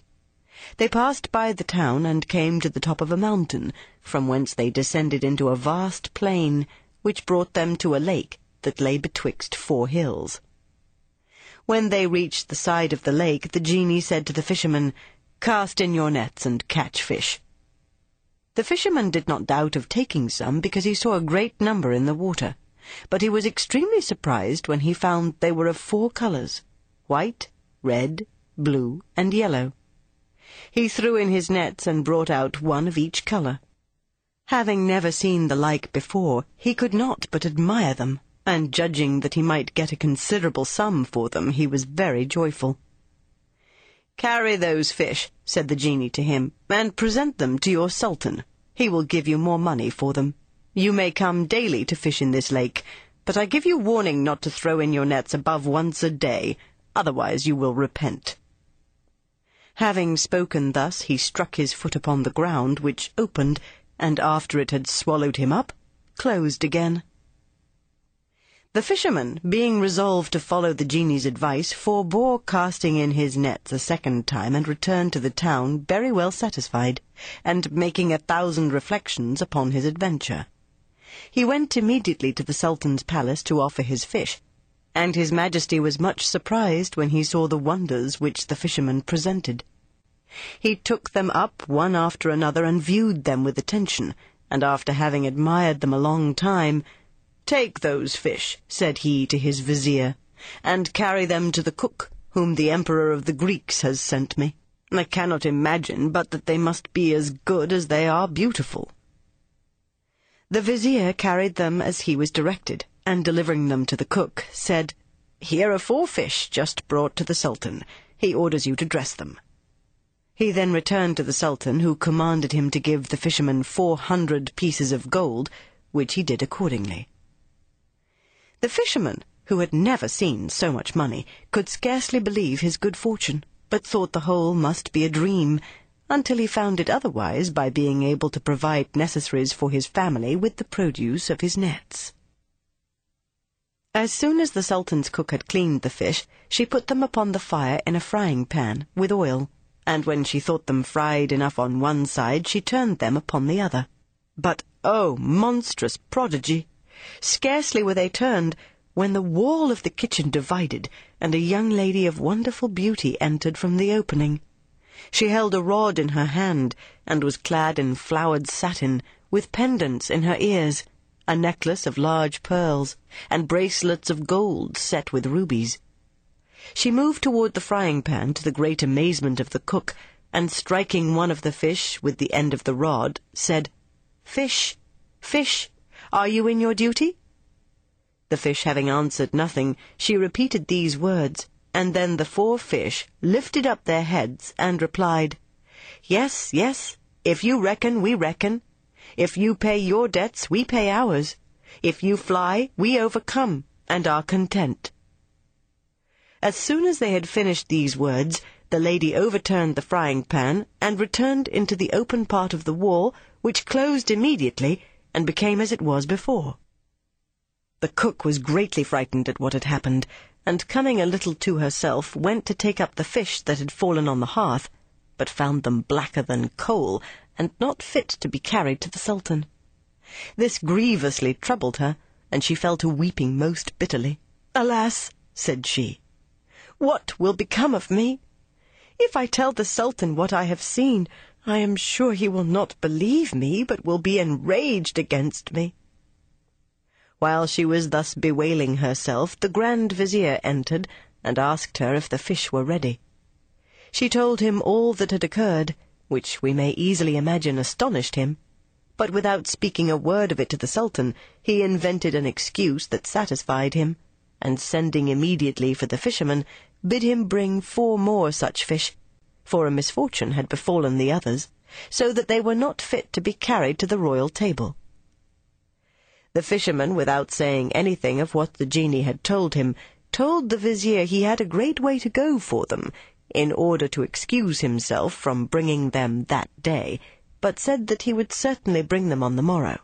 They passed by the town and came to the top of a mountain, from whence they descended into a vast plain, which brought them to a lake that lay betwixt four hills. When they reached the side of the lake, the genie said to the fishermen, Cast in your nets and catch fish. The fisherman did not doubt of taking some, because he saw a great number in the water. But he was extremely surprised when he found they were of four colours, white, red, blue, and yellow. He threw in his nets and brought out one of each colour. Having never seen the like before, he could not but admire them, and judging that he might get a considerable sum for them, he was very joyful. Carry those fish, said the genie to him, and present them to your sultan. He will give you more money for them. You may come daily to fish in this lake, but I give you warning not to throw in your nets above once a day, otherwise you will repent. Having spoken thus, he struck his foot upon the ground, which opened, and after it had swallowed him up, closed again. The fisherman, being resolved to follow the genie's advice, forbore casting in his nets a second time, and returned to the town very well satisfied, and making a thousand reflections upon his adventure. He went immediately to the Sultan's palace to offer his fish, and his majesty was much surprised when he saw the wonders which the fisherman presented. He took them up one after another and viewed them with attention, and after having admired them a long time, Take those fish, said he to his vizier, and carry them to the cook, whom the Emperor of the Greeks has sent me. I cannot imagine but that they must be as good as they are beautiful. The vizier carried them as he was directed, and delivering them to the cook, said, Here are four fish just brought to the Sultan. He orders you to dress them. He then returned to the Sultan, who commanded him to give the fisherman four hundred pieces of gold, which he did accordingly. The fisherman, who had never seen so much money, could scarcely believe his good fortune, but thought the whole must be a dream, until he found it otherwise by being able to provide necessaries for his family with the produce of his nets. As soon as the Sultan's cook had cleaned the fish, she put them upon the fire in a frying pan, with oil, and when she thought them fried enough on one side, she turned them upon the other. But, oh, monstrous prodigy! Scarcely were they turned, when the wall of the kitchen divided, and a young lady of wonderful beauty entered from the opening. She held a rod in her hand, and was clad in flowered satin, with pendants in her ears a necklace of large pearls, and bracelets of gold set with rubies. She moved toward the frying pan to the great amazement of the cook, and striking one of the fish with the end of the rod, said, Fish, fish, are you in your duty? The fish having answered nothing, she repeated these words, and then the four fish lifted up their heads and replied, Yes, yes, if you reckon, we reckon. If you pay your debts, we pay ours. If you fly, we overcome, and are content. As soon as they had finished these words, the lady overturned the frying pan, and returned into the open part of the wall, which closed immediately, and became as it was before. The cook was greatly frightened at what had happened, and coming a little to herself, went to take up the fish that had fallen on the hearth, but found them blacker than coal, and not fit to be carried to the Sultan. This grievously troubled her, and she fell to weeping most bitterly. Alas, said she, what will become of me? If I tell the Sultan what I have seen, I am sure he will not believe me, but will be enraged against me. While she was thus bewailing herself, the Grand Vizier entered, and asked her if the fish were ready. She told him all that had occurred, which we may easily imagine astonished him. But without speaking a word of it to the Sultan, he invented an excuse that satisfied him, and sending immediately for the fisherman, bid him bring four more such fish, for a misfortune had befallen the others, so that they were not fit to be carried to the royal table. The fisherman, without saying anything of what the genie had told him, told the vizier he had a great way to go for them, in order to excuse himself from bringing them that day, but said that he would certainly bring them on the morrow.